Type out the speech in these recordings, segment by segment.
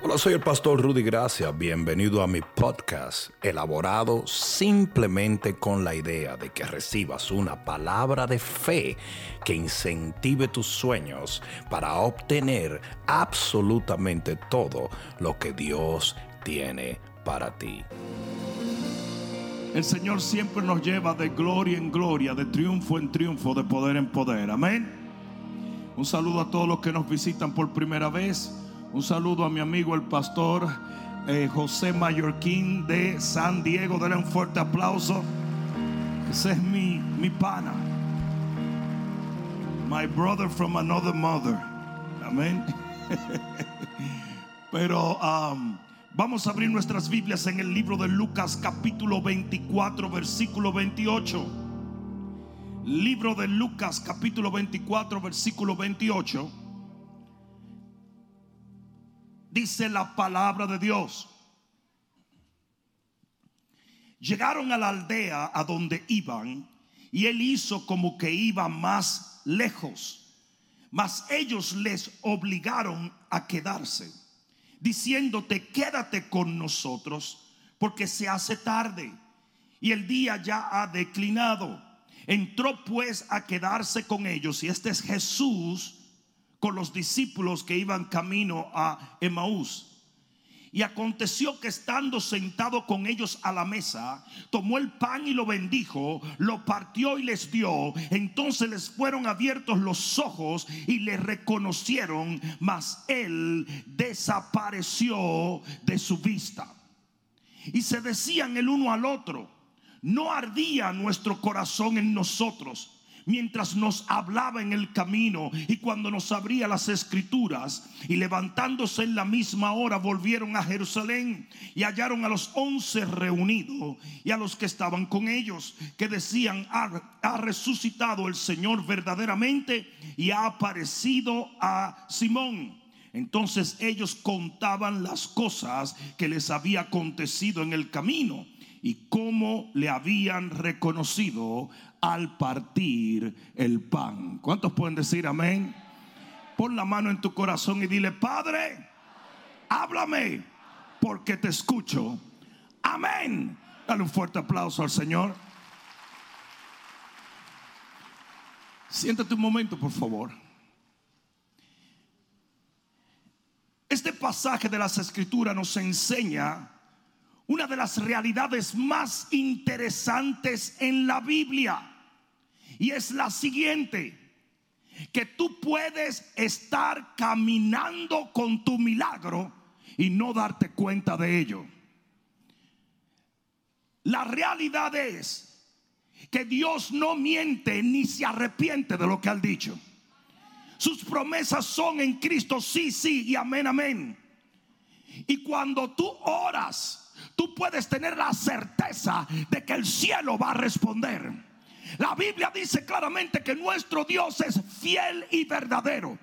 Hola, soy el pastor Rudy Gracia. Bienvenido a mi podcast, elaborado simplemente con la idea de que recibas una palabra de fe que incentive tus sueños para obtener absolutamente todo lo que Dios tiene para ti. El Señor siempre nos lleva de gloria en gloria, de triunfo en triunfo, de poder en poder. Amén. Un saludo a todos los que nos visitan por primera vez. Un saludo a mi amigo el pastor eh, José Mallorquín de San Diego. Denle un fuerte aplauso. Ese es mi, mi pana. My brother from another mother. Amén. Pero um, vamos a abrir nuestras Biblias en el libro de Lucas capítulo 24 versículo 28. Libro de Lucas capítulo 24 versículo 28. Dice la palabra de Dios. Llegaron a la aldea a donde iban y él hizo como que iba más lejos. Mas ellos les obligaron a quedarse, diciéndote, quédate con nosotros, porque se hace tarde y el día ya ha declinado. Entró pues a quedarse con ellos y este es Jesús con los discípulos que iban camino a Emaús. Y aconteció que estando sentado con ellos a la mesa, tomó el pan y lo bendijo, lo partió y les dio. Entonces les fueron abiertos los ojos y le reconocieron, mas él desapareció de su vista. Y se decían el uno al otro, no ardía nuestro corazón en nosotros mientras nos hablaba en el camino y cuando nos abría las escrituras y levantándose en la misma hora volvieron a Jerusalén y hallaron a los once reunidos y a los que estaban con ellos que decían ha, resucitado el Señor verdaderamente y ha aparecido a Simón. Entonces ellos contaban las cosas que les había acontecido en el camino y cómo le habían reconocido al partir el pan. ¿Cuántos pueden decir amén? Pon la mano en tu corazón y dile, Padre, háblame porque te escucho. Amén. Dale un fuerte aplauso al Señor. Siéntate un momento, por favor. Este pasaje de las escrituras nos enseña una de las realidades más interesantes en la Biblia. Y es la siguiente, que tú puedes estar caminando con tu milagro y no darte cuenta de ello. La realidad es que Dios no miente ni se arrepiente de lo que ha dicho. Sus promesas son en Cristo, sí, sí y amén, amén. Y cuando tú oras, tú puedes tener la certeza de que el cielo va a responder. La Biblia dice claramente que nuestro Dios es fiel y verdadero.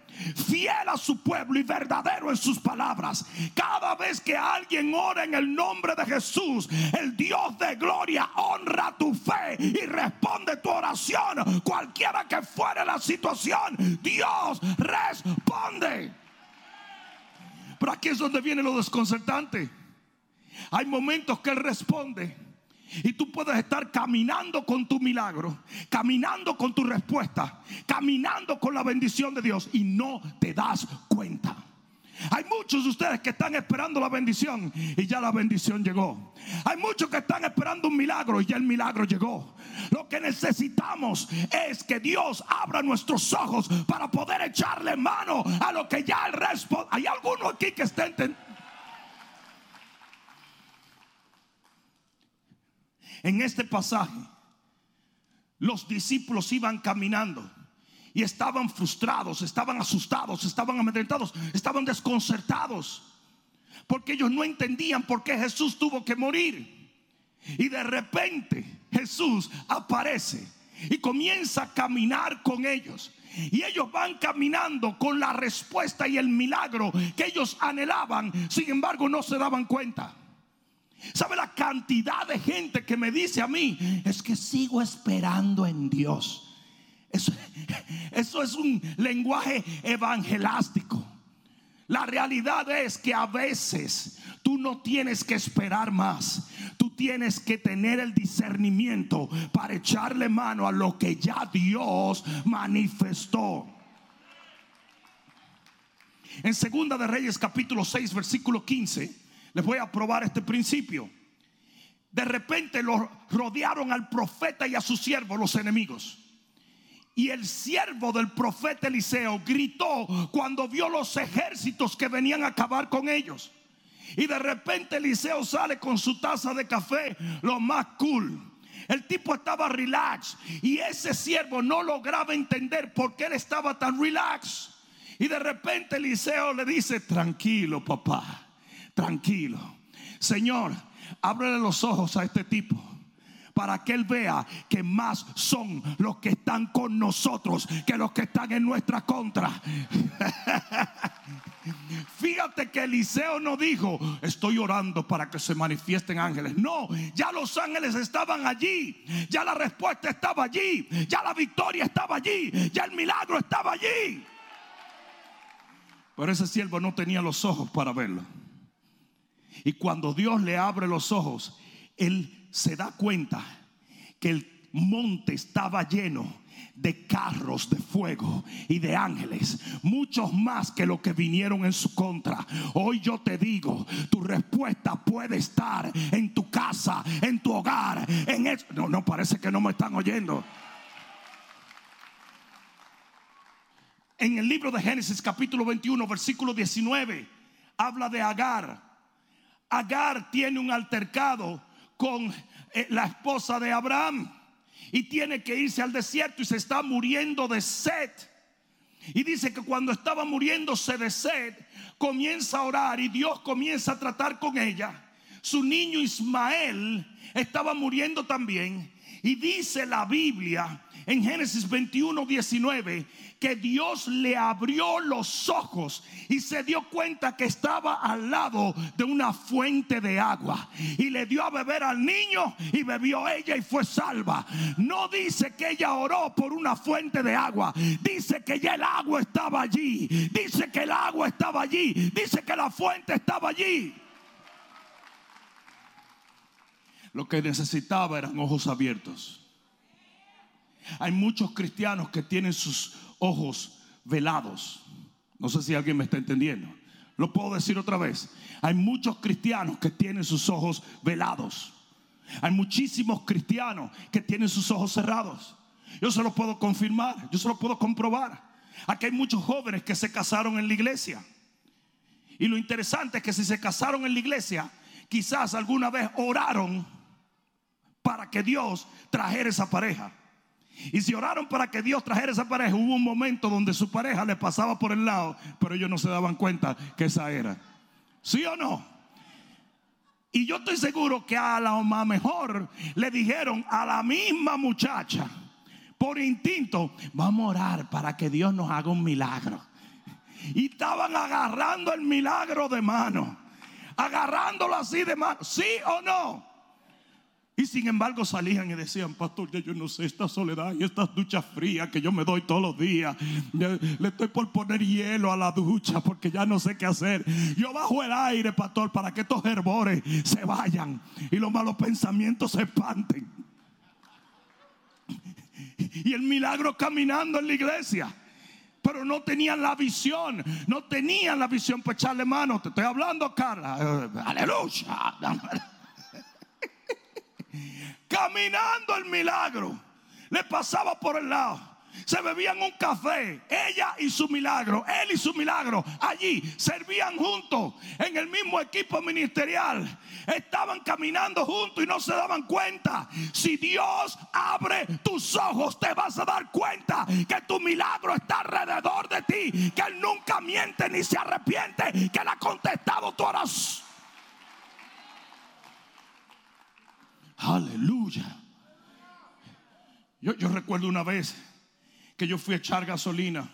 Fiel a su pueblo y verdadero en sus palabras. Cada vez que alguien ora en el nombre de Jesús, el Dios de gloria honra tu fe y responde tu oración. Cualquiera que fuere la situación, Dios responde. Pero aquí es donde viene lo desconcertante. Hay momentos que Él responde. Y tú puedes estar caminando con tu milagro, caminando con tu respuesta, caminando con la bendición de Dios y no te das cuenta. Hay muchos de ustedes que están esperando la bendición y ya la bendición llegó. Hay muchos que están esperando un milagro y ya el milagro llegó. Lo que necesitamos es que Dios abra nuestros ojos para poder echarle mano a lo que ya el responde. Hay alguno aquí que está entendiendo. En este pasaje, los discípulos iban caminando y estaban frustrados, estaban asustados, estaban amedrentados, estaban desconcertados, porque ellos no entendían por qué Jesús tuvo que morir. Y de repente Jesús aparece y comienza a caminar con ellos. Y ellos van caminando con la respuesta y el milagro que ellos anhelaban, sin embargo no se daban cuenta. ¿Sabe la cantidad de gente que me dice a mí? Es que sigo esperando en Dios. Eso, eso es un lenguaje evangelástico. La realidad es que a veces tú no tienes que esperar más. Tú tienes que tener el discernimiento para echarle mano a lo que ya Dios manifestó. En Segunda de Reyes capítulo 6 versículo 15 les voy a probar este principio. De repente lo rodearon al profeta y a su siervo los enemigos. Y el siervo del profeta Eliseo gritó cuando vio los ejércitos que venían a acabar con ellos. Y de repente Eliseo sale con su taza de café, lo más cool. El tipo estaba relax y ese siervo no lograba entender por qué él estaba tan relax. Y de repente Eliseo le dice, tranquilo papá, tranquilo. Señor, ábrele los ojos a este tipo para que Él vea que más son los que están con nosotros que los que están en nuestra contra. Fíjate que Eliseo no dijo, estoy orando para que se manifiesten ángeles. No, ya los ángeles estaban allí. Ya la respuesta estaba allí. Ya la victoria estaba allí. Ya el milagro estaba allí. Pero ese siervo no tenía los ojos para verlo. Y cuando Dios le abre los ojos, él se da cuenta que el monte estaba lleno de carros de fuego y de ángeles, muchos más que los que vinieron en su contra. Hoy yo te digo, tu respuesta puede estar en tu casa, en tu hogar, en eso. No, no parece que no me están oyendo. En el libro de Génesis capítulo 21, versículo 19, habla de Agar. Agar tiene un altercado con eh, la esposa de Abraham y tiene que irse al desierto y se está muriendo de sed. Y dice que cuando estaba muriéndose de sed, comienza a orar y Dios comienza a tratar con ella. Su niño Ismael estaba muriendo también. Y dice la Biblia en Génesis 21, 19, que Dios le abrió los ojos y se dio cuenta que estaba al lado de una fuente de agua. Y le dio a beber al niño y bebió ella y fue salva. No dice que ella oró por una fuente de agua. Dice que ya el agua estaba allí. Dice que el agua estaba allí. Dice que la fuente estaba allí. Lo que necesitaba eran ojos abiertos. Hay muchos cristianos que tienen sus ojos velados. No sé si alguien me está entendiendo. Lo puedo decir otra vez. Hay muchos cristianos que tienen sus ojos velados. Hay muchísimos cristianos que tienen sus ojos cerrados. Yo se lo puedo confirmar, yo se lo puedo comprobar. Aquí hay muchos jóvenes que se casaron en la iglesia. Y lo interesante es que si se casaron en la iglesia, quizás alguna vez oraron para que Dios trajera esa pareja. Y si oraron para que Dios trajera esa pareja, hubo un momento donde su pareja le pasaba por el lado, pero ellos no se daban cuenta que esa era. ¿Sí o no? Y yo estoy seguro que a la mejor le dijeron a la misma muchacha, por instinto, vamos a orar para que Dios nos haga un milagro. Y estaban agarrando el milagro de mano, agarrándolo así de mano, ¿sí o no? Y sin embargo salían y decían, pastor, yo no sé esta soledad y estas duchas frías que yo me doy todos los días. Le estoy por poner hielo a la ducha porque ya no sé qué hacer. Yo bajo el aire, pastor, para que estos herbores se vayan y los malos pensamientos se espanten. Y el milagro caminando en la iglesia. Pero no tenían la visión, no tenían la visión para echarle mano. Te estoy hablando, Carla. Aleluya caminando el milagro, le pasaba por el lado. Se bebían un café, ella y su milagro, él y su milagro. Allí servían juntos en el mismo equipo ministerial. Estaban caminando juntos y no se daban cuenta. Si Dios abre tus ojos, te vas a dar cuenta que tu milagro está alrededor de ti. Que Él nunca miente ni se arrepiente. Que Él ha contestado tu oración. Aleluya. Yo, recuerdo una vez que yo fui a echar gasolina.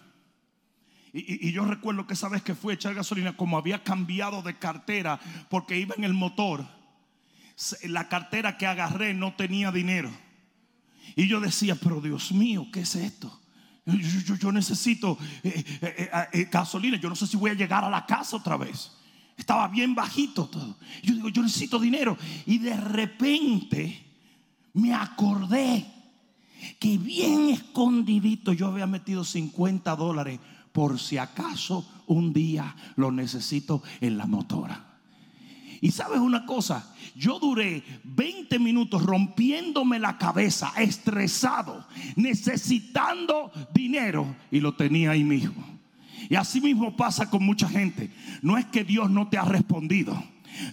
Y, yo recuerdo que esa vez que fui a echar gasolina, como había cambiado de cartera porque iba en el motor, la cartera que agarré no tenía dinero. Y yo decía, pero Dios mío, ¿qué es esto? yo, necesito eh, eh, eh, gasolina, yo no sé si voy a llegar a la casa otra vez. Estaba bien bajito todo. Yo digo, yo necesito dinero. Y de repente me acordé que bien escondidito yo había metido 50 dólares por si acaso un día lo necesito en la motora. Y sabes una cosa, yo duré 20 minutos rompiéndome la cabeza, estresado, necesitando dinero y lo tenía ahí mismo. Y así mismo pasa con mucha gente. No es que Dios no te ha respondido.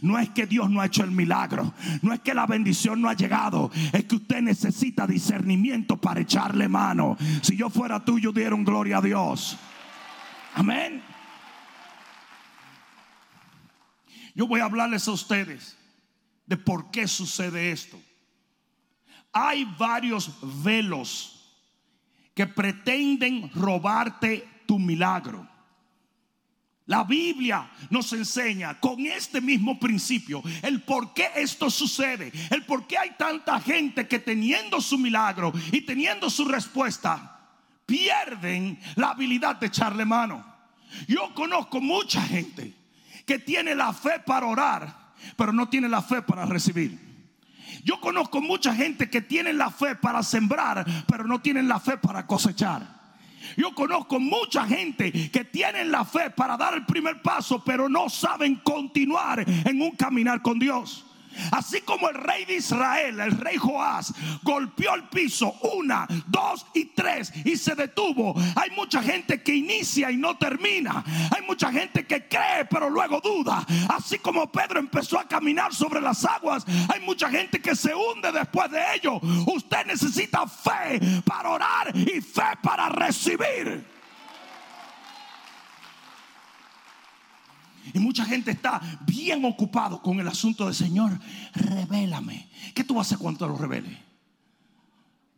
No es que Dios no ha hecho el milagro. No es que la bendición no ha llegado. Es que usted necesita discernimiento para echarle mano. Si yo fuera tú, yo diera un gloria a Dios. Amén. Yo voy a hablarles a ustedes de por qué sucede esto. Hay varios velos que pretenden robarte tu milagro. La Biblia nos enseña con este mismo principio el por qué esto sucede, el por qué hay tanta gente que teniendo su milagro y teniendo su respuesta, pierden la habilidad de echarle mano. Yo conozco mucha gente que tiene la fe para orar, pero no tiene la fe para recibir. Yo conozco mucha gente que tiene la fe para sembrar, pero no tienen la fe para cosechar. Yo conozco mucha gente que tienen la fe para dar el primer paso, pero no saben continuar en un caminar con Dios. Así como el rey de Israel, el rey Joás, golpeó el piso una, dos y tres y se detuvo. Hay mucha gente que inicia y no termina. Hay mucha gente que cree pero luego duda. Así como Pedro empezó a caminar sobre las aguas, hay mucha gente que se hunde después de ello. Usted necesita fe para orar y fe para recibir. Y mucha gente está bien ocupado con el asunto del Señor. Revélame. ¿Qué tú vas a hacer cuando lo revele?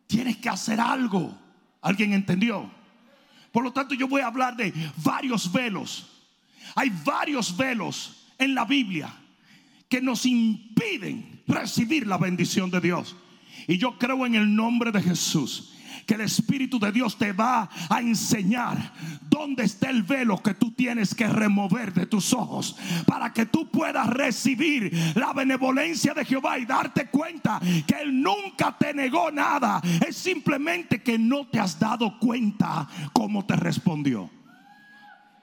Tienes que hacer algo. ¿Alguien entendió? Por lo tanto, yo voy a hablar de varios velos. Hay varios velos en la Biblia que nos impiden recibir la bendición de Dios. Y yo creo en el nombre de Jesús que el Espíritu de Dios te va a enseñar dónde está el velo que tú tienes que remover de tus ojos para que tú puedas recibir la benevolencia de Jehová y darte cuenta que Él nunca te negó nada. Es simplemente que no te has dado cuenta cómo te respondió.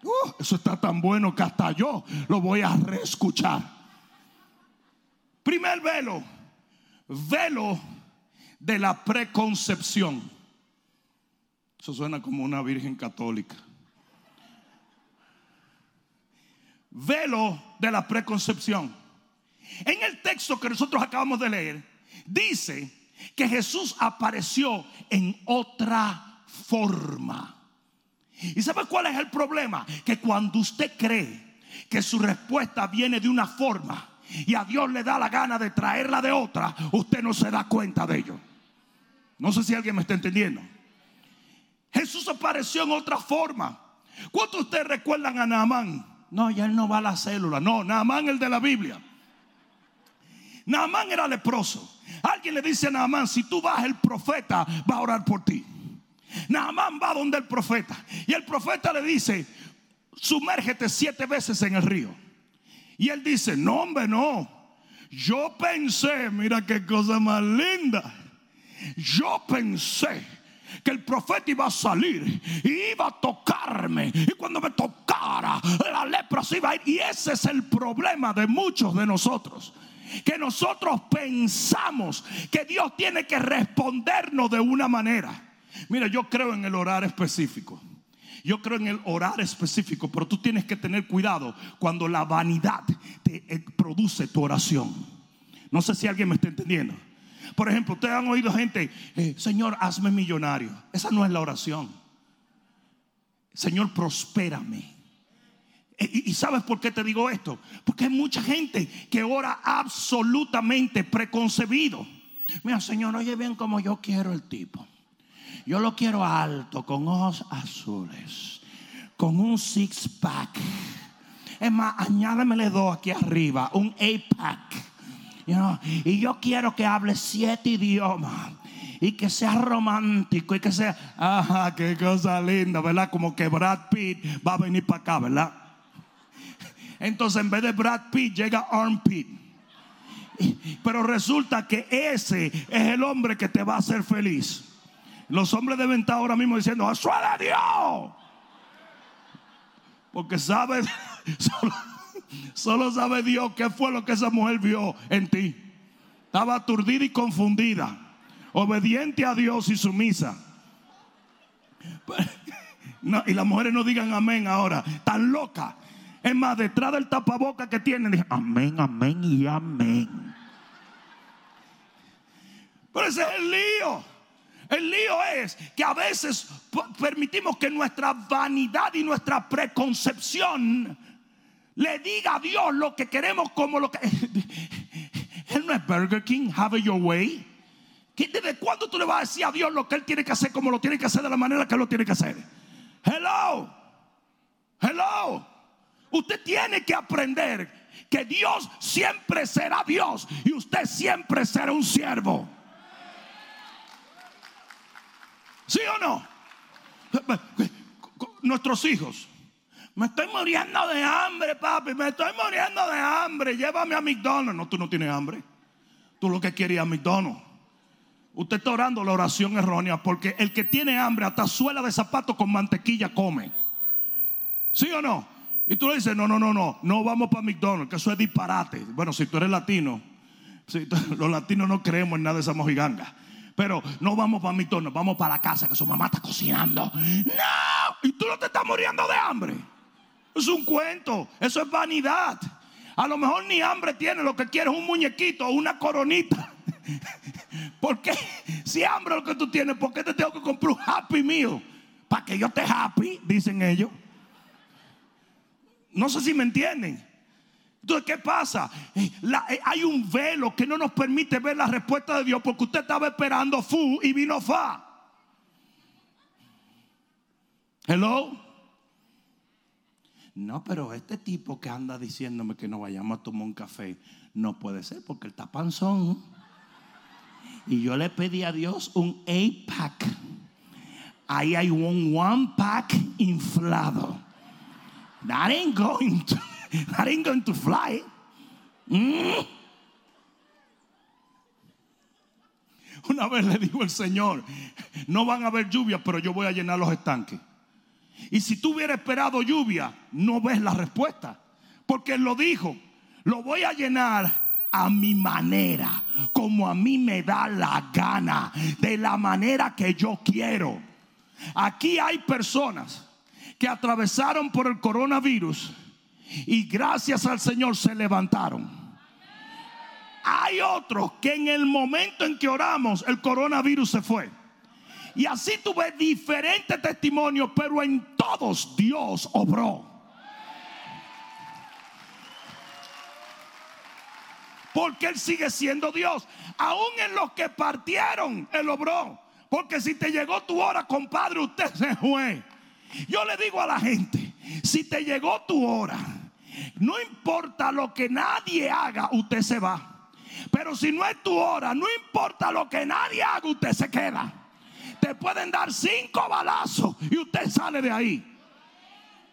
Uh, eso está tan bueno que hasta yo lo voy a reescuchar. Primer velo, velo de la preconcepción. Eso suena como una virgen católica. Velo de la preconcepción. En el texto que nosotros acabamos de leer, dice que Jesús apareció en otra forma. ¿Y sabe cuál es el problema? Que cuando usted cree que su respuesta viene de una forma y a Dios le da la gana de traerla de otra, usted no se da cuenta de ello. No sé si alguien me está entendiendo. Jesús apareció en otra forma. ¿Cuántos de ustedes recuerdan a Naamán? No, ya él no va a la célula. No, Naamán el de la Biblia. Naamán era leproso. Alguien le dice a Naamán, si tú vas, el profeta va a orar por ti. Naamán va donde el profeta. Y el profeta le dice, sumérgete siete veces en el río. Y él dice, no, hombre, no. Yo pensé, mira qué cosa más linda. Yo pensé que el profeta iba a salir y iba a tocarme. Y cuando me tocara, la lepra se iba a ir. Y ese es el problema de muchos de nosotros. Que nosotros pensamos que Dios tiene que respondernos de una manera. Mira, yo creo en el orar específico. Yo creo en el orar específico, pero tú tienes que tener cuidado cuando la vanidad te eh, produce tu oración. No sé si alguien me está entendiendo. Por ejemplo, ustedes han oído gente, eh, Señor, hazme millonario. Esa no es la oración. Señor, prospérame. E- ¿Y, sabes por qué te digo esto? Porque hay mucha gente que ora absolutamente preconcebido. Mira, Señor, oye bien como yo quiero el tipo. Yo lo quiero alto, con ojos azules, con un six pack. Es más, añádemele dos aquí arriba, un eight pack. Y yo quiero que hable siete idiomas. y que sea romántico y que sea, ajá, qué cosa linda, ¿verdad? Como que Brad Pitt va a venir para acá, ¿verdad? Entonces en vez de Brad Pitt llega Armpit. Pero resulta que ese es el hombre que te va a hacer feliz. Los hombres deben estar ahora mismo diciendo, ¡Eso de Dios! Porque sabe, solo, sabe Dios qué fue lo que esa mujer vio en ti. Estaba aturdida y confundida, obediente a Dios y sumisa. No, y las mujeres no digan amén ahora, tan loca. Es más, detrás del tapaboca que tienen, dije, amén, amén y amén. Pero ese es el lío. El lío es que a veces permitimos que nuestra vanidad y nuestra preconcepción le diga a Dios lo que queremos como lo que... Él no es Burger King, have your way. ¿Desde cuándo tú le vas a decir a Dios lo que Él tiene que hacer como lo tiene que hacer de la manera que Él lo tiene que hacer? Hello. Hello. Usted tiene que aprender que Dios siempre será Dios y usted siempre será un siervo. ¿Sí o no? Nuestros hijos. Me estoy muriendo de hambre, papi. Me estoy muriendo de hambre. Llévame a McDonald's. No, tú no tienes hambre. Tú lo que querías a McDonald's. Usted está orando la oración errónea porque el que tiene hambre hasta suela de zapato con mantequilla come. ¿Sí o no? Y tú le dices, no, no, no, no, no vamos para McDonald's, que eso es disparate. Bueno, si tú eres latino, los latinos no creemos en nada de esa mojiganga. Pero no vamos para McDonald's, vamos para la casa que su mamá está cocinando. No, y tú no te estás muriendo de hambre. Es un cuento, eso es vanidad. A lo mejor ni hambre tiene, lo que quiere es un muñequito o una coronita. Porque si hambre lo que tú tienes, ¿por qué te tengo que comprar un Happy Meal? Para que yo esté happy, dicen ellos. No sé si me entienden. Entonces, ¿qué pasa? Eh, eh, hay un velo que no nos permite ver la respuesta de Dios porque usted estaba esperando fu y vino fa. Hello. No, pero este tipo que anda diciéndome que no vayamos a tomar un café, no puede ser porque el tapanzón. Y yo le pedí a Dios un 8-pack. Ahí hay un one pack inflado. That ain't going to, that ain't going to fly. Mm. Una vez le dijo el Señor, no van a haber lluvia, pero yo voy a llenar los estanques. Y si tú hubieras esperado lluvia, no ves la respuesta. Porque Él lo dijo, lo voy a llenar a mi manera, como a mí me da la gana, de la manera que yo quiero. Aquí hay personas que atravesaron por el coronavirus y gracias al Señor se levantaron. Hay otros que en el momento en que oramos el coronavirus se fue. Y así tuve diferentes testimonios, pero en todos Dios obró. Porque Él sigue siendo Dios. Aún en los que partieron, Él obró. Porque si te llegó tu hora, compadre, usted se fue. Yo le digo a la gente, si te llegó tu hora, no importa lo que nadie haga, usted se va. Pero si no es tu hora, no importa lo que nadie haga, usted se queda. Te pueden dar cinco balazos y usted sale de ahí.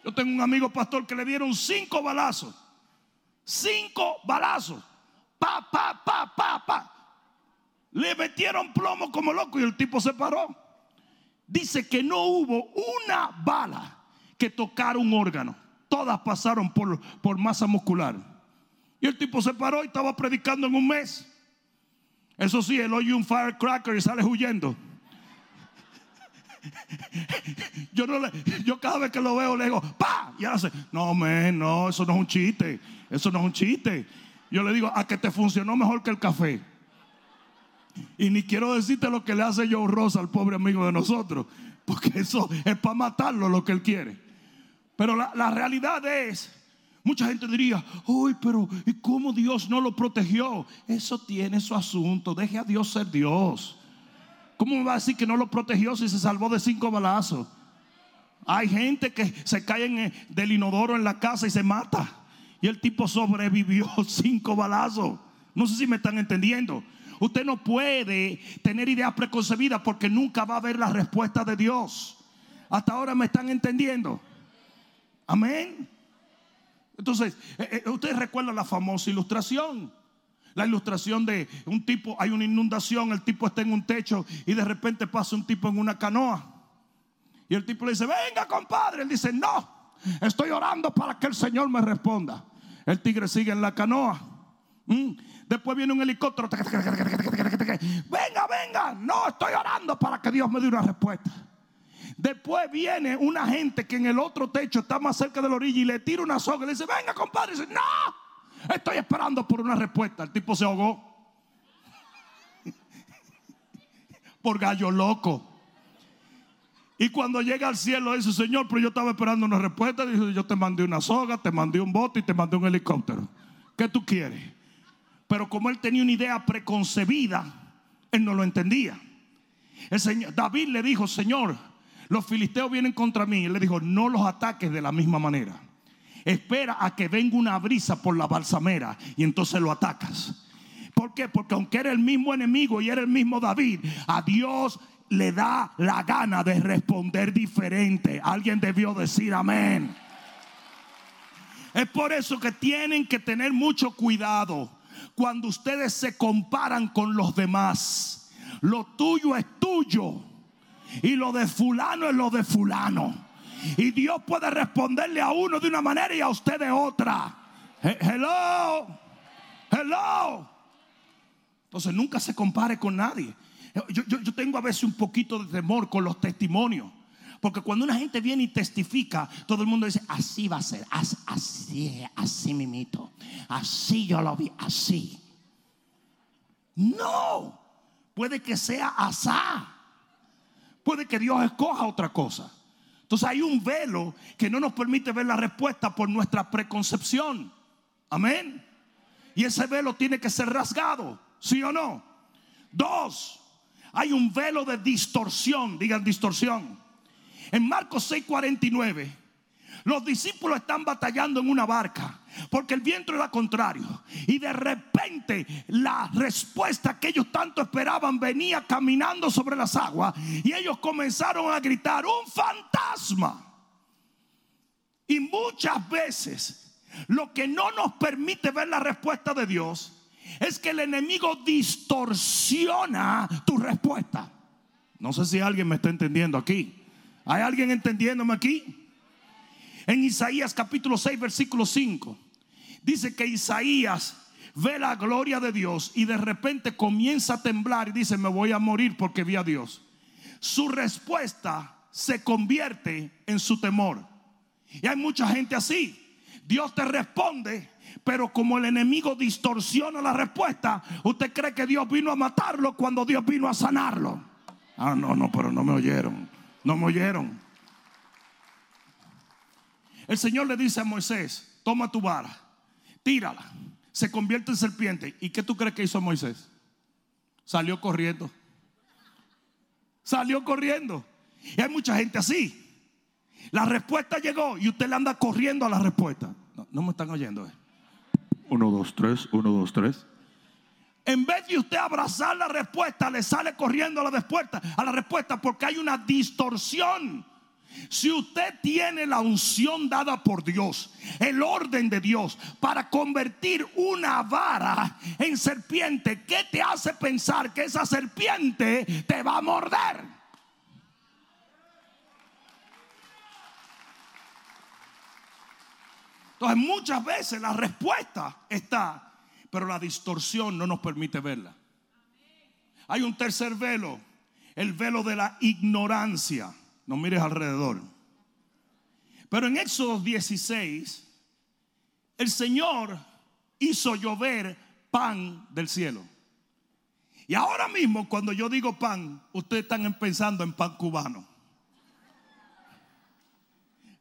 Yo tengo un amigo pastor que le dieron cinco balazos. Cinco balazos. Pa, pa, pa, pa, pa. Le metieron plomo como loco y el tipo se paró dice que no hubo una bala que tocara un órgano. Todas pasaron por, por masa muscular. Y el tipo se paró y estaba predicando en un mes. Eso sí, él oye un firecracker y sale huyendo. Yo, no le, yo cada vez que lo veo le digo, ¡pa! Y hace, no, men, no, eso no es un chiste. Eso no es un chiste. Yo le digo, a que te funcionó mejor que el café. Y ni quiero decirte lo que le hace Joe Rosa al pobre amigo de nosotros, porque eso es para matarlo lo que él quiere. Pero la, realidad es, mucha gente diría, uy, pero ¿y cómo Dios no lo protegió? Eso tiene su asunto, deje a Dios ser Dios. ¿Cómo va a decir que no lo protegió si se salvó de cinco balazos? Hay gente que se cae en del inodoro en la casa y se mata. Y el tipo sobrevivió cinco balazos. No sé si me están entendiendo. Usted no puede tener ideas preconcebidas porque nunca va a ver la respuesta de Dios. Hasta ahora me están entendiendo. Amén. Entonces, eh, eh, ustedes recuerdan la famosa ilustración. La ilustración de un tipo, hay una inundación, el tipo está en un techo y de repente pasa un tipo en una canoa. Y el tipo le dice, venga compadre. Él dice, no, estoy orando para que el Señor me responda. El tigre sigue en la canoa. Mm. Después viene un helicóptero. Venga, venga. No, estoy orando para que Dios me dé una respuesta. Después viene una gente que en el otro techo está más cerca de la orilla y le tira una soga y le dice, venga compadre. Dice, no, estoy esperando por una respuesta. El tipo se ahogó. por gallo loco. Y cuando llega al cielo dice, Señor, pero yo estaba esperando una respuesta. Dice, yo te mandé una soga, te mandé un bote y te mandé un helicóptero. ¿Qué tú quieres? Pero como él tenía una idea preconcebida, él no lo entendía. El señor, David le dijo, Señor, los filisteos vienen contra mí. Él le dijo, no los ataques de la misma manera. Espera a que venga una brisa por la balsamera y entonces lo atacas. ¿Por qué? Porque aunque era el mismo enemigo y era el mismo David, a Dios le da la gana de responder diferente. Alguien debió decir amén. Es por eso que tienen que tener mucho cuidado cuando ustedes se comparan con los demás. Lo tuyo es tuyo y lo de fulano es lo de fulano. Y Dios puede responderle a uno de una manera y a usted de otra. Hello, hello. Entonces nunca se compare con nadie. Yo, tengo a veces un poquito de temor con los testimonios. Porque cuando una gente viene y testifica, todo el mundo dice, así va a ser, así, así, así mimito, así yo lo vi, así. No, puede que sea asá. Puede que Dios escoja otra cosa. Entonces hay un velo que no nos permite ver la respuesta por nuestra preconcepción. Amén. Y ese velo tiene que ser rasgado, ¿sí o no? Dos, hay un velo de distorsión, digan distorsión. En Marcos 6:49, los discípulos están batallando en una barca porque el viento era contrario. Y de repente la respuesta que ellos tanto esperaban venía caminando sobre las aguas y ellos comenzaron a gritar, un fantasma. Y muchas veces lo que no nos permite ver la respuesta de Dios es que el enemigo distorsiona tu respuesta. No sé si alguien me está entendiendo aquí. ¿Hay alguien entendiéndome aquí? En Isaías capítulo 6, versículo 5, dice que Isaías ve la gloria de Dios y de repente comienza a temblar y dice, me voy a morir porque vi a Dios. Su respuesta se convierte en su temor. Y hay mucha gente así. Dios te responde pero como el enemigo distorsiona la respuesta, usted cree que Dios vino a matarlo cuando Dios vino a sanarlo. Ah, no, no, pero no me oyeron. No me oyeron. El Señor le dice a Moisés, toma tu vara, tírala, se convierte en serpiente. ¿Y qué tú crees que hizo Moisés? Salió corriendo. Salió corriendo. Y hay mucha gente así. La respuesta llegó y usted le anda corriendo a la respuesta. No, me están oyendo. Eh. Uno, dos, tres, uno, dos, tres. En vez de usted abrazar la respuesta, le sale corriendo a la respuesta, a la respuesta porque hay una distorsión. Si usted tiene la unción dada por Dios, el orden de Dios para convertir una vara en serpiente, ¿qué te hace pensar que esa serpiente te va a morder? Entonces muchas veces la respuesta está, pero la distorsión no nos permite verla. Hay un tercer velo, el velo de la ignorancia. No mires alrededor. Pero en Éxodo 16, el Señor hizo llover pan del cielo. Y ahora mismo, cuando yo digo pan, ustedes están pensando en pan cubano.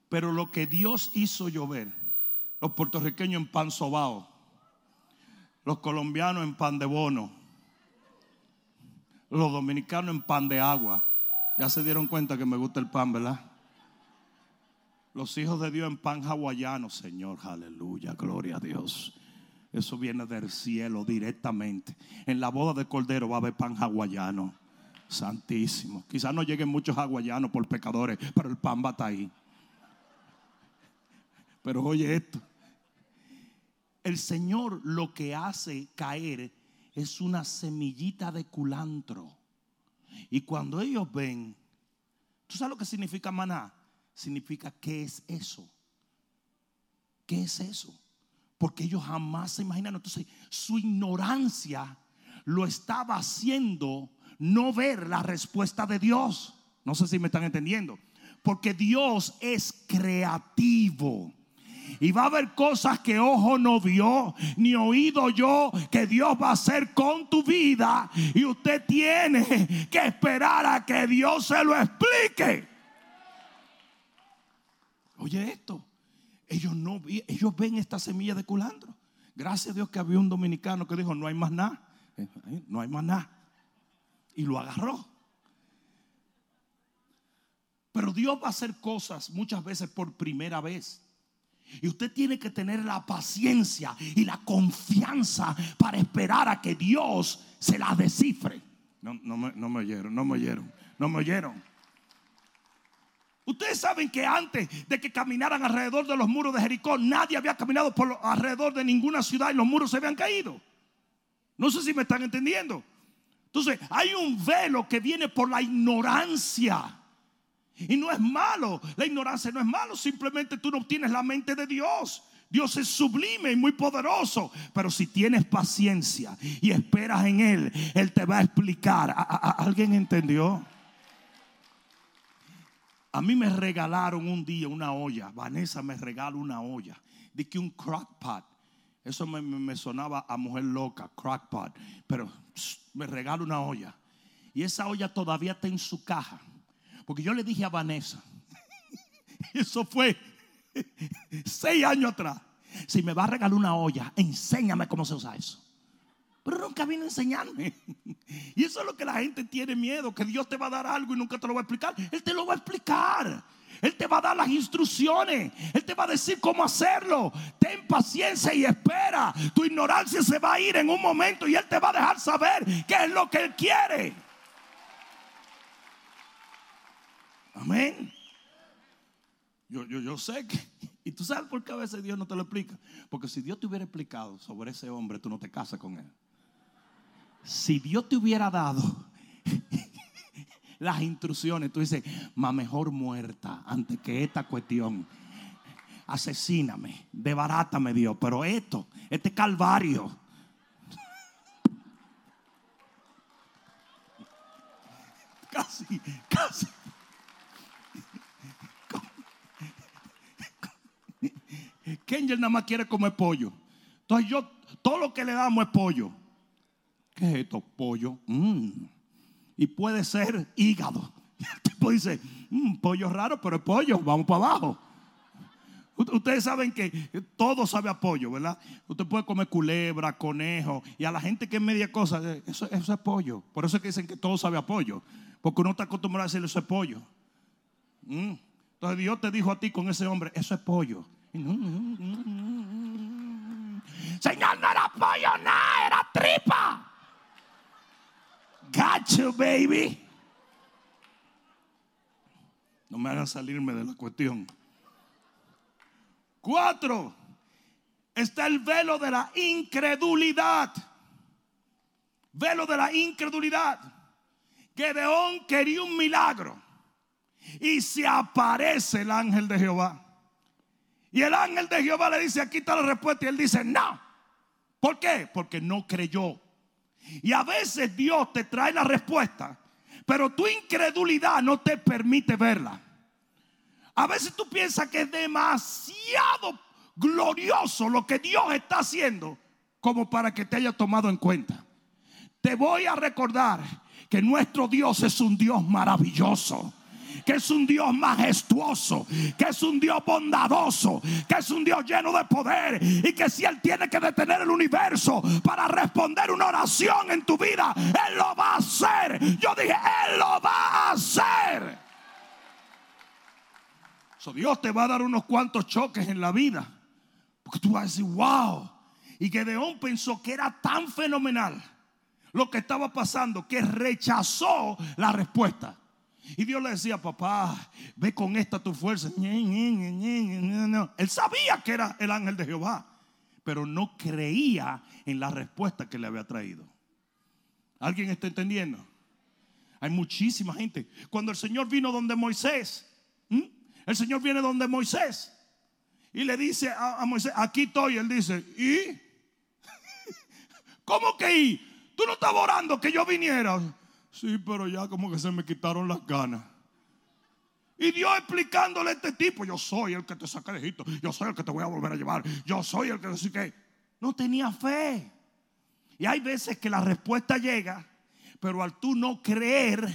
Pero lo que Dios hizo llover los puertorriqueños en pan sobao, los colombianos en pan de bono, los dominicanos en pan de agua. Ya se dieron cuenta que me gusta el pan, ¿verdad? Los hijos de Dios en pan hawaiano, Señor, aleluya, gloria a Dios. Eso viene del cielo directamente. En la boda de Cordero va a haber pan hawaiano. Santísimo. Quizás no lleguen muchos hawaianos por pecadores, pero el pan va a estar ahí. Pero oye esto. El Señor lo que hace caer es una semillita de culantro. Y cuando ellos ven, ¿tú sabes lo que significa maná? Significa, ¿qué es eso? ¿Qué es eso? Porque ellos jamás se imaginaron. Entonces, su ignorancia lo estaba haciendo no ver la respuesta de Dios. No sé si me están entendiendo. Porque Dios es creativo. Y va a haber cosas que ojo no vio, ni oído yo, que Dios va a hacer con tu vida. Y usted tiene que esperar a que Dios se lo explique. Oye esto, ellos no ellos ven esta semilla de culantro. Gracias a Dios que había un dominicano que dijo, no hay más nada, eh, no hay más nada. Y lo agarró. Pero Dios va a hacer cosas muchas veces por primera vez. Y usted tiene que tener la paciencia y la confianza para esperar a que Dios se la descifre. No, me, no me oyeron, no me oyeron, no me oyeron. Ustedes saben que antes de que caminaran alrededor de los muros de Jericó, nadie había caminado por alrededor de ninguna ciudad y los muros se habían caído. No sé si me están entendiendo. Entonces, hay un velo que viene por la ignorancia. Y no es malo, la ignorancia no es malo, simplemente tú no tienes la mente de Dios. Dios es sublime y muy poderoso, pero si tienes paciencia y esperas en Él, Él te va a explicar. ¿Alguien entendió? A mí me regalaron un día una olla. Vanessa me regaló una olla. De que un crockpot. Eso me, sonaba a mujer loca, crockpot. Pero me regaló una olla. Y esa olla todavía está en su caja. Porque yo le dije a Vanessa, eso fue seis años atrás. Si me va a regalar una olla, enséñame cómo se usa eso. Pero nunca vino a enseñarme. Y eso es lo que la gente tiene miedo, que Dios te va a dar algo y nunca te lo va a explicar. Él te lo va a explicar. Él te va a dar las instrucciones. Él te va a decir cómo hacerlo. Ten paciencia y espera. Tu ignorancia se va a ir en un momento y Él te va a dejar saber qué es lo que Él quiere. Amén. Yo, yo, yo sé que, y tú sabes por qué a veces Dios no te lo explica. Porque si Dios te hubiera explicado sobre ese hombre, tú no te casas con él. Si Dios te hubiera dado las instrucciones, tú dices, más mejor muerta antes que esta cuestión. Asesíname, debarátame Dios, pero esto, este calvario. Casi, casi. Nada más quiere comer pollo. Entonces yo, todo lo que le damos es pollo. ¿Qué es esto? Pollo. Mm. Y puede ser hígado. El tipo dice, mm, pollo raro, pero es pollo, vamos para abajo. Ustedes saben que todo sabe a pollo, ¿verdad? Usted puede comer culebra, conejo, y a la gente que es media cosa, eh, eso, es pollo. Por eso es que dicen que todo sabe a pollo, porque uno está acostumbrado a decirle eso es pollo. Mm. Entonces Dios te dijo a ti con ese hombre, eso es pollo. Señor, no era pollo, nada, era tripa. Got you, baby. No me hagan salirme de la cuestión. Cuatro. Está el velo de la incredulidad. Velo de la incredulidad. Gedeón quería un milagro. Y se aparece el ángel de Jehová. Y el ángel de Jehová le dice, aquí está la respuesta. Y él dice, no. ¿Por qué? Porque no creyó. Y a veces Dios te trae la respuesta, pero tu incredulidad no te permite verla. A veces tú piensas que es demasiado glorioso lo que Dios está haciendo como para que te haya tomado en cuenta. Te voy a recordar que nuestro Dios es un Dios maravilloso que es un Dios majestuoso, que es un Dios bondadoso, que es un Dios lleno de poder y que si Él tiene que detener el universo para responder una oración en tu vida, Él lo va a hacer. Yo dije, Él lo va a hacer. So, Dios te va a dar unos cuantos choques en la vida. Porque tú vas a decir, wow, Y Gedeón pensó que era tan fenomenal lo que estaba pasando que rechazó la respuesta. Y Dios le decía, papá, ve con esta tu fuerza. Él sabía que era el ángel de Jehová, pero no creía en la respuesta que le había traído. ¿Alguien está entendiendo? Hay muchísima gente. Cuando el Señor vino donde Moisés, el Señor viene donde Moisés y le dice a, Moisés, aquí estoy. Él dice, ¿y? ¿Cómo que y? Tú no estabas orando que yo viniera. Sí, pero ya como que se me quitaron las ganas. Y Dios explicándole a este tipo, yo soy el que te saca de Egipto, yo soy el que te voy a volver a llevar, yo soy el que así que no tenía fe. Y hay veces que la respuesta llega, pero al tú no creer,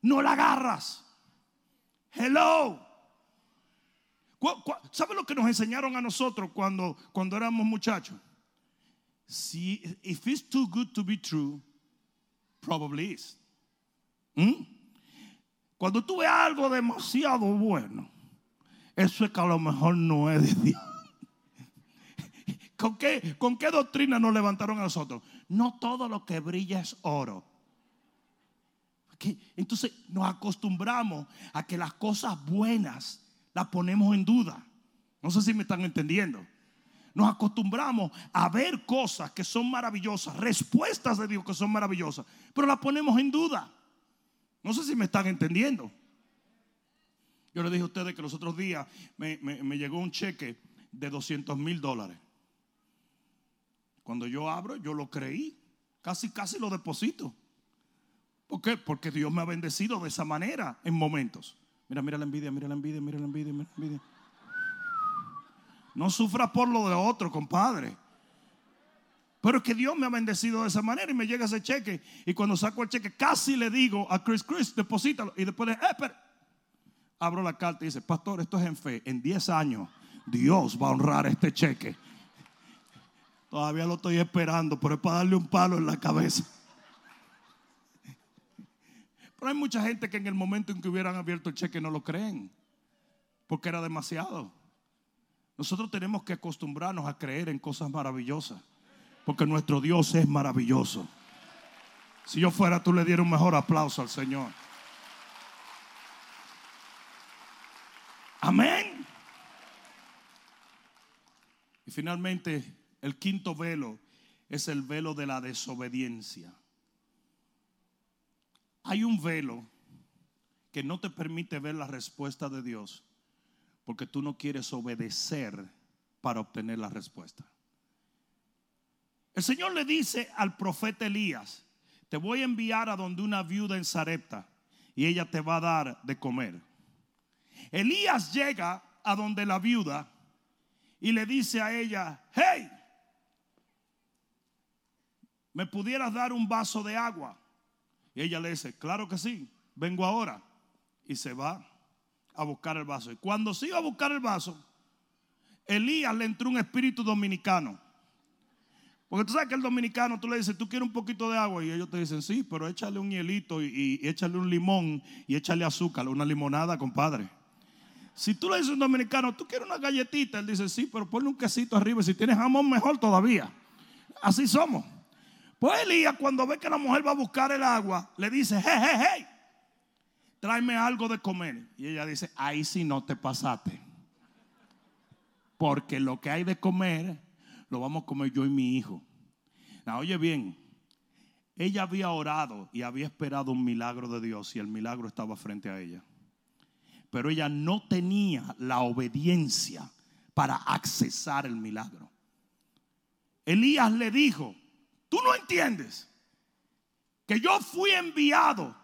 no la agarras. Hello. ¿Sabe lo que nos enseñaron a nosotros cuando, cuando éramos muchachos? Si, if it's too good to be true, probably is. ¿Mm? Cuando tú ves algo demasiado bueno, eso es que a lo mejor no es de Dios. ¿Con qué, ¿Con qué doctrina nos levantaron a nosotros? No todo lo que brilla es oro. Entonces nos acostumbramos a que las cosas buenas las ponemos en duda. No sé si me están entendiendo nos acostumbramos a ver cosas que son maravillosas, respuestas de Dios que son maravillosas, pero las ponemos en duda. No sé si me están entendiendo. Yo le dije a ustedes que los otros días me, llegó un cheque de 200 mil dólares. Cuando yo abro, yo lo creí. Casi, casi lo deposito. ¿Por qué? Porque Dios me ha bendecido de esa manera en momentos. Mira, mira la envidia, mira la envidia, mira la envidia, mira la envidia. No sufra por lo de otro, compadre. Pero es que Dios me ha bendecido de esa manera y me llega ese cheque. Y cuando saco el cheque, casi le digo a Chris, Chris, deposítalo. Y después de, eh, abro la carta y dice, pastor, esto es en fe. En 10 años, Dios va a honrar este cheque. Todavía lo estoy esperando, pero es para darle un palo en la cabeza. Pero hay mucha gente que en el momento en que hubieran abierto el cheque no lo creen, porque era demasiado. Nosotros tenemos que acostumbrarnos a creer en cosas maravillosas. Porque nuestro Dios es maravilloso. Si yo fuera, tú le dieras un mejor aplauso al Señor. Amén. Y finalmente, el quinto velo es el velo de la desobediencia. Hay un velo que no te permite ver la respuesta de Dios porque tú no quieres obedecer para obtener la respuesta. El Señor le dice al profeta Elías, te voy a enviar a donde una viuda en Sarepta y ella te va a dar de comer. Elías llega a donde la viuda y le dice a ella, hey, ¿me pudieras dar un vaso de agua? Y ella le dice, claro que sí, vengo ahora. Y se va a buscar el vaso. Y cuando se iba a buscar el vaso, Elías le entró un espíritu dominicano. Porque tú sabes que el dominicano, tú le dices, tú quieres un poquito de agua. Y ellos te dicen, sí, pero échale un hielito y, échale un limón y échale azúcar, una limonada, compadre. Si tú le dices a un dominicano, tú quieres una galletita, él dice, sí, pero ponle un quesito arriba. Si tienes jamón, mejor todavía. Así somos. Pues Elías, cuando ve que la mujer va a buscar el agua, le dice, hey, hey, hey, tráeme algo de comer. Y ella dice, ahí sí no te pasaste. Porque lo que hay de comer, lo vamos a comer yo y mi hijo. oye bien, ella había orado y había esperado un milagro de Dios y el milagro estaba frente a ella. Pero ella no tenía la obediencia para accesar el milagro. Elías le dijo, tú no entiendes que yo fui enviado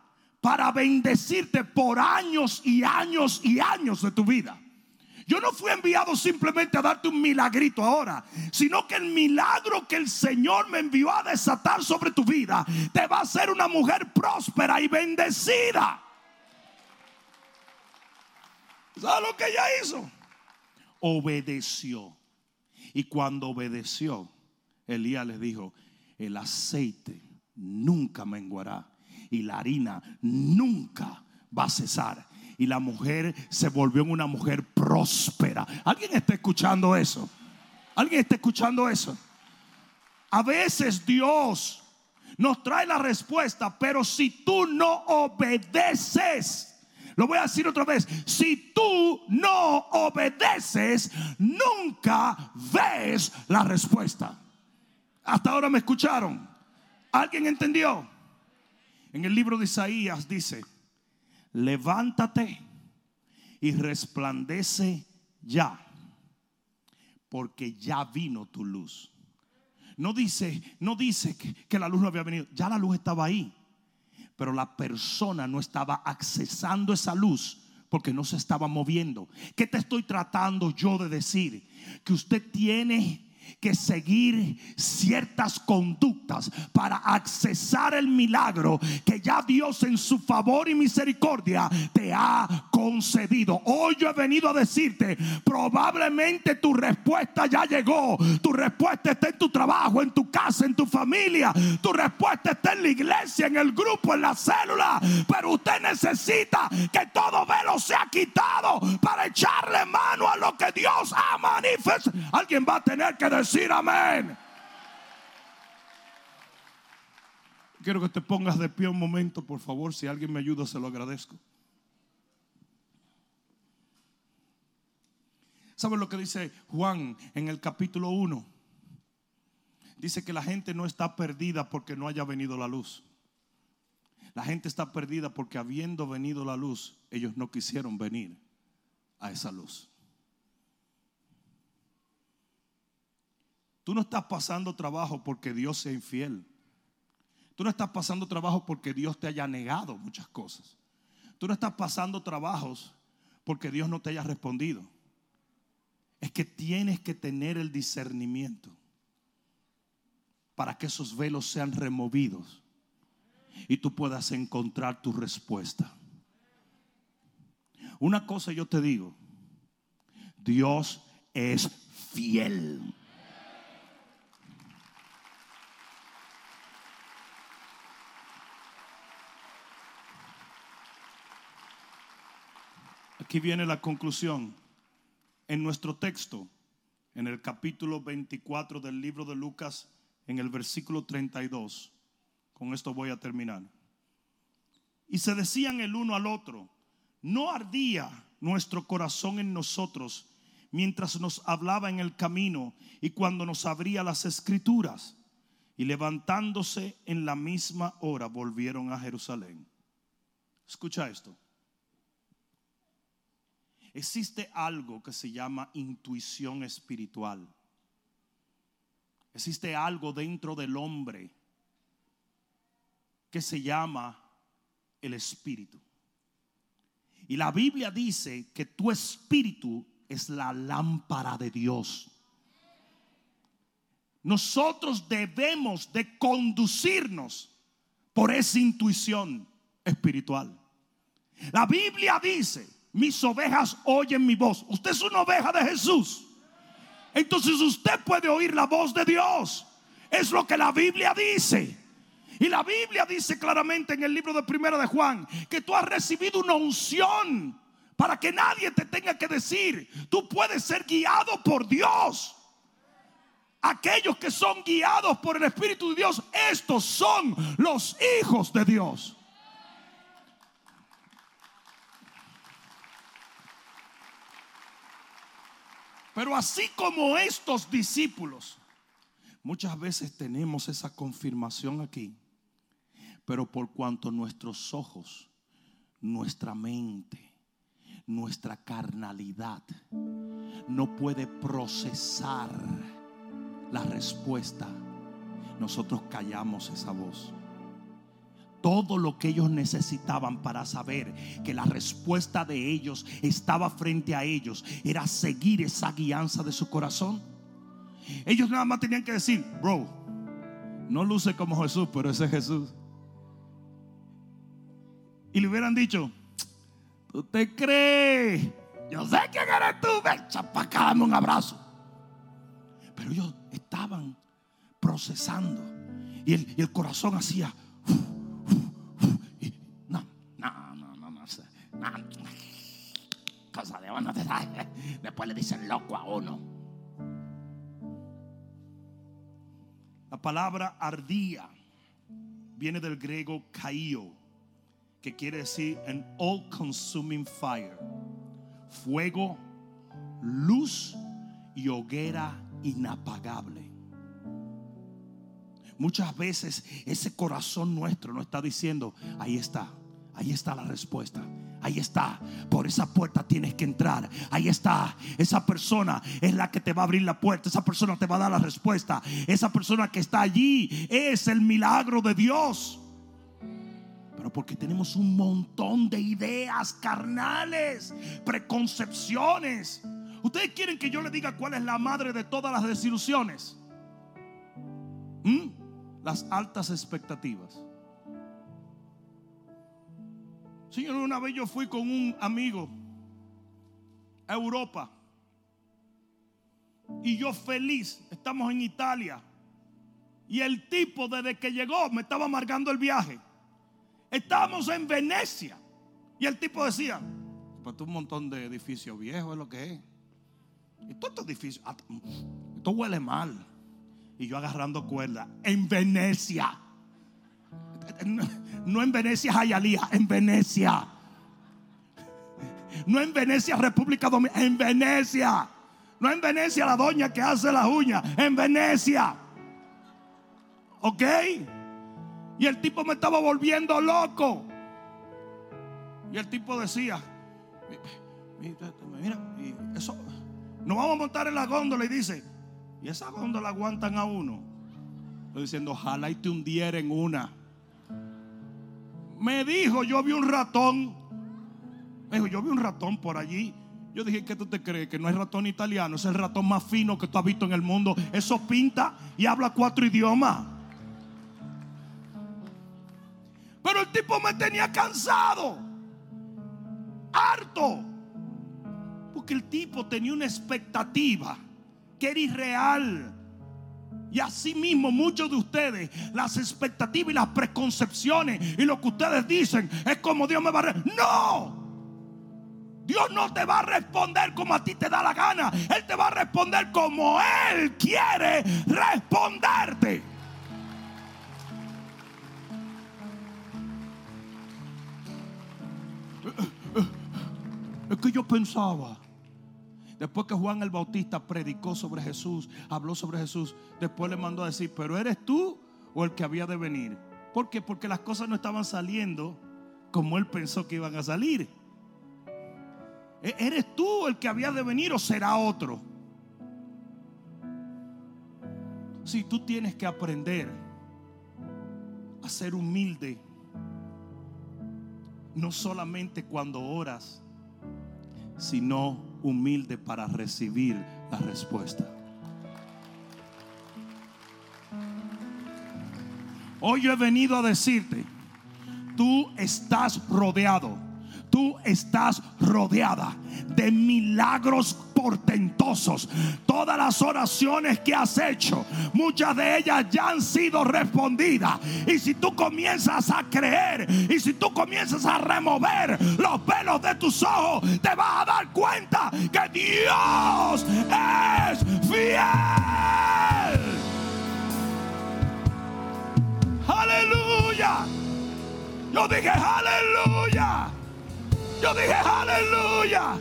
para bendecirte por años y años y años de tu vida. Yo no fui enviado simplemente a darte un milagrito ahora, sino que el milagro que el Señor me envió a desatar sobre tu vida te va a hacer una mujer próspera y bendecida. ¿Sabes lo que ella hizo? Obedeció. Y cuando obedeció, Elías le dijo, el aceite nunca menguará y la harina nunca va a cesar. Y la mujer se volvió una mujer próspera. ¿Alguien está escuchando eso? ¿Alguien está escuchando eso? A veces Dios nos trae la respuesta, pero si tú no obedeces, lo voy a decir otra vez, si tú no obedeces, nunca ves la respuesta. Hasta ahora me escucharon. ¿Alguien entendió? En el libro de Isaías dice, levántate y resplandece ya, porque ya vino tu luz. No dice, no dice que, que, la luz no había venido, ya la luz estaba ahí, pero la persona no estaba accesando esa luz porque no se estaba moviendo. ¿Qué te estoy tratando yo de decir? Que usted tiene que seguir ciertas conductas para accesar el milagro que ya Dios en su favor y misericordia te ha concedido. Hoy yo he venido a decirte, probablemente tu respuesta ya llegó. Tu respuesta está en tu trabajo, en tu casa, en tu familia. Tu respuesta está en la iglesia, en el grupo, en la célula. Pero usted necesita que todo velo sea quitado para echarle mano a lo que Dios ha manifestado. Alguien va a tener que decir amén. Quiero que te pongas de pie un momento, por favor. Si alguien me ayuda, se lo agradezco. ¿Saben lo que dice Juan en el capítulo 1? Dice que la gente no está perdida porque no haya venido la luz. La gente está perdida porque habiendo venido la luz, ellos no quisieron venir a esa luz. Tú no estás pasando trabajo porque Dios sea infiel. Tú no estás pasando trabajo porque Dios te haya negado muchas cosas. Tú no estás pasando trabajos porque Dios no te haya respondido. Es que tienes que tener el discernimiento para que esos velos sean removidos y tú puedas encontrar tu respuesta. Una cosa yo te digo, Dios es fiel. Aquí viene la conclusión. En nuestro texto, en el capítulo 24 del libro de Lucas, en el versículo 32, con esto voy a terminar. Y se decían el uno al otro, no ardía nuestro corazón en nosotros mientras nos hablaba en el camino y cuando nos abría las escrituras. Y levantándose en la misma hora volvieron a Jerusalén. Escucha esto existe algo que se llama intuición espiritual. Existe algo dentro del hombre que se llama el espíritu. Y la Biblia dice que tu espíritu es la lámpara de Dios. Nosotros debemos de conducirnos por esa intuición espiritual. La Biblia dice mis ovejas oyen mi voz. Usted es una oveja de Jesús. Entonces usted puede oír la voz de Dios. Es lo que la Biblia dice. Y la Biblia dice claramente en el libro de Primera de Juan que tú has recibido una unción para que nadie te tenga que decir, tú puedes ser guiado por Dios. Aquellos que son guiados por el Espíritu de Dios, estos son los hijos de Dios. Pero así como estos discípulos, muchas veces tenemos esa confirmación aquí. Pero por cuanto nuestros ojos, nuestra mente, nuestra carnalidad no puede procesar la respuesta, nosotros callamos esa voz todo lo que ellos necesitaban para saber que la respuesta de ellos estaba frente a ellos era seguir esa guianza de su corazón. Ellos nada más tenían que decir, bro, no luce como Jesús, pero ese es Jesús. Y le hubieran dicho, ¿tú te crees? Yo sé quién eres tú, ven, para un abrazo. Pero ellos estaban procesando y el corazón hacía Cosa de después le dicen loco a uno. La palabra ardía viene del griego kaio, que quiere decir an all consuming fire. Fuego, luz y hoguera inapagable. Muchas veces ese corazón nuestro nos está diciendo, ahí está, ahí está la respuesta. Ahí está, por esa puerta tienes que entrar. Ahí está, esa persona es la que te va a abrir la puerta. Esa persona te va a dar la respuesta. Esa persona que está allí es el milagro de Dios. Pero porque tenemos un montón de ideas carnales, preconcepciones. ¿Ustedes quieren que yo le diga cuál es la madre de todas las desilusiones? ¿Mm? Las altas expectativas. Señor, una vez yo fui con un amigo a Europa. Y yo feliz, estamos en Italia. Y el tipo desde que llegó me estaba amargando el viaje. Estábamos en Venecia. Y el tipo decía, pues un montón de edificios viejos es lo que es. Y todo estos edificios, ah, esto huele mal. Y yo agarrando cuerda, en Venecia. No en Venecia, Jayalía, en Venecia. No en Venecia, República Dominicana, en Venecia. No en Venecia la doña que hace las uñas, en Venecia. ¿Ok? Y el tipo me estaba volviendo loco. Y el tipo decía, mira, eso, nos vamos a montar en la góndola y dice, y esa góndola aguantan a uno. Estoy diciendo, ojalá y te hundiera una. Me dijo, yo vi un ratón. Me dijo, yo vi un ratón por allí. Yo dije, ¿qué tú te crees? Que no es ratón italiano, es el ratón más fino que tú has visto en el mundo. Eso pinta y habla cuatro idiomas. Pero el tipo me tenía cansado, harto, porque el tipo tenía una expectativa que era irreal. Y así mismo muchos de ustedes, las expectativas y las preconcepciones y lo que ustedes dicen es como Dios me va a... No. Dios no te va a responder como a ti te da la gana. Él te va a responder como Él quiere responderte. Es que yo pensaba, después que Juan el Bautista predicó sobre Jesús, habló sobre Jesús, después le mandó a decir, pero eres tú o el que había de venir. ¿Por qué? Porque las cosas no estaban saliendo como él pensó que iban a salir. ¿E-, ¿Eres tú el que había de venir o será otro? Si tú tienes que aprender a ser humilde, no solamente cuando oras, sino humilde para recibir la respuesta. Hoy yo he venido a decirte, tú estás rodeado tú estás rodeada de milagros portentosos. Todas las oraciones que has hecho, muchas de ellas ya han sido respondidas. Y si tú comienzas a creer y si tú comienzas a remover los pelos de tus ojos, te vas a dar cuenta que Dios es fiel. Aleluya. Yo dije aleluya. Yo dije, aleluya.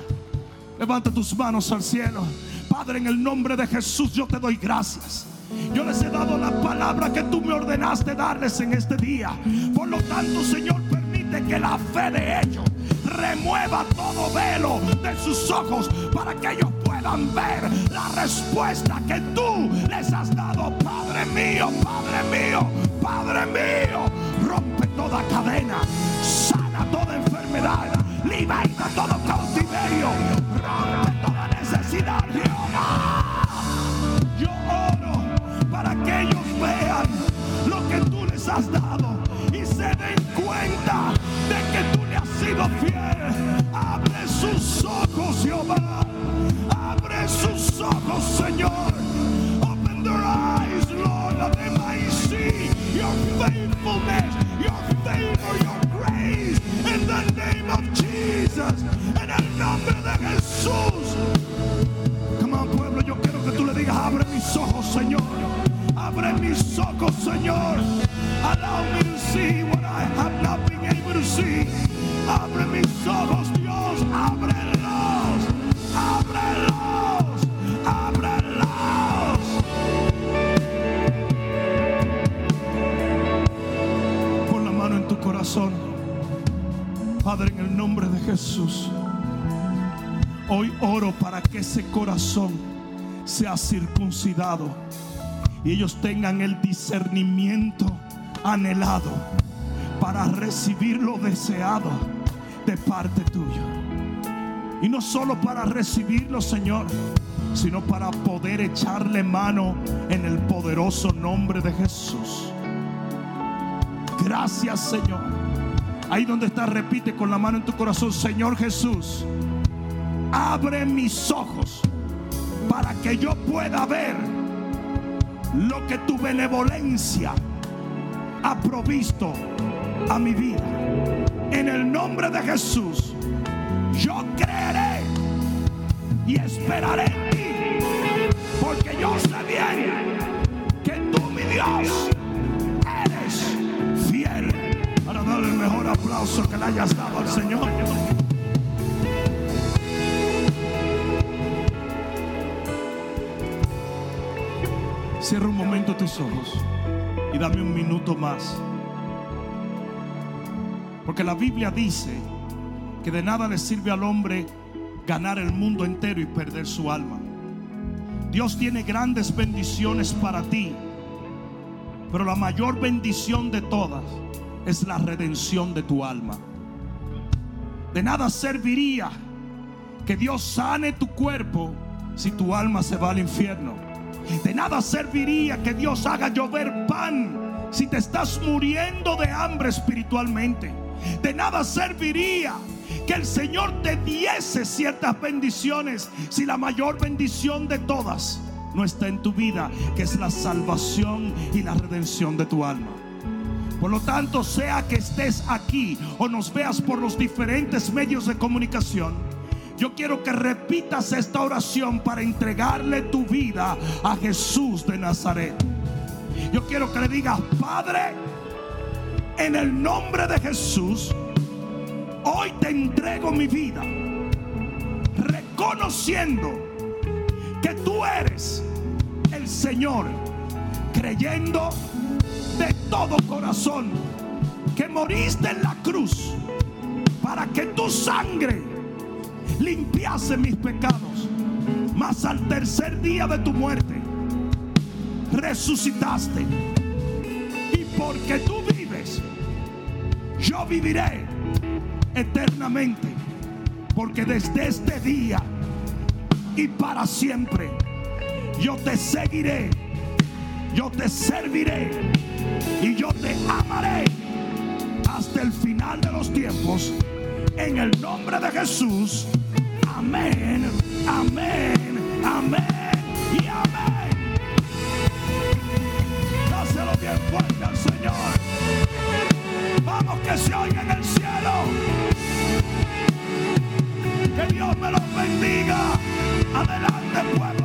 Levanta tus manos al cielo. Padre, en el nombre de Jesús yo te doy gracias. Yo les he dado la palabra que tú me ordenaste darles en este día. Por lo tanto, Señor, permite que la fe de ellos remueva todo velo de sus ojos para que ellos puedan ver la respuesta que tú les has dado. Padre mío, Padre mío, Padre mío, rompe toda cadena, sana toda enfermedad liberta todo cautiverio, rompe toda necesidad, Jehová. Corazón sea circuncidado y ellos tengan el discernimiento anhelado para recibir lo deseado de parte tuya. Y no solo para recibirlo, Señor, sino para poder echarle mano en el poderoso nombre de Jesús. Gracias, Señor. Ahí donde está, repite con la mano en tu corazón, Señor Jesús, abre mis ojos para que yo pueda ver lo que tu benevolencia ha provisto a mi vida. En el nombre de Jesús, yo creeré y esperaré en ti, porque yo sé bien que tú, mi Dios, eres fiel. Para darle el mejor aplauso que le hayas dado al Señor. Cierra un momento tus ojos y dame un minuto más. Porque la Biblia dice que de nada le sirve al hombre ganar el mundo entero y perder su alma. Dios tiene grandes bendiciones para ti, pero la mayor bendición de todas es la redención de tu alma. De nada serviría que Dios sane tu cuerpo si tu alma se va al infierno. De nada serviría que Dios haga llover pan si te estás muriendo de hambre espiritualmente. De nada serviría que el Señor te diese ciertas bendiciones si la mayor bendición de todas no está en tu vida, que es la salvación y la redención de tu alma. Por lo tanto, sea que estés aquí o nos veas por los diferentes medios de comunicación, yo quiero que repitas esta oración para entregarle tu vida a Jesús de Nazaret. Yo quiero que le digas, Padre, en el nombre de Jesús, hoy te entrego mi vida, reconociendo que tú eres el Señor, creyendo de todo corazón que moriste en la cruz para que tu sangre limpiase mis pecados. Mas al tercer día de tu muerte resucitaste. Y porque tú vives, yo viviré eternamente. Porque desde este día y para siempre yo te seguiré, yo te serviré y yo te amaré hasta el final de los tiempos. En el nombre de Jesús. Amén, amén, amén y amén. Dáselo bien fuerte al Señor. Vamos que se oiga en el cielo. Que Dios me los bendiga. Adelante, pueblo.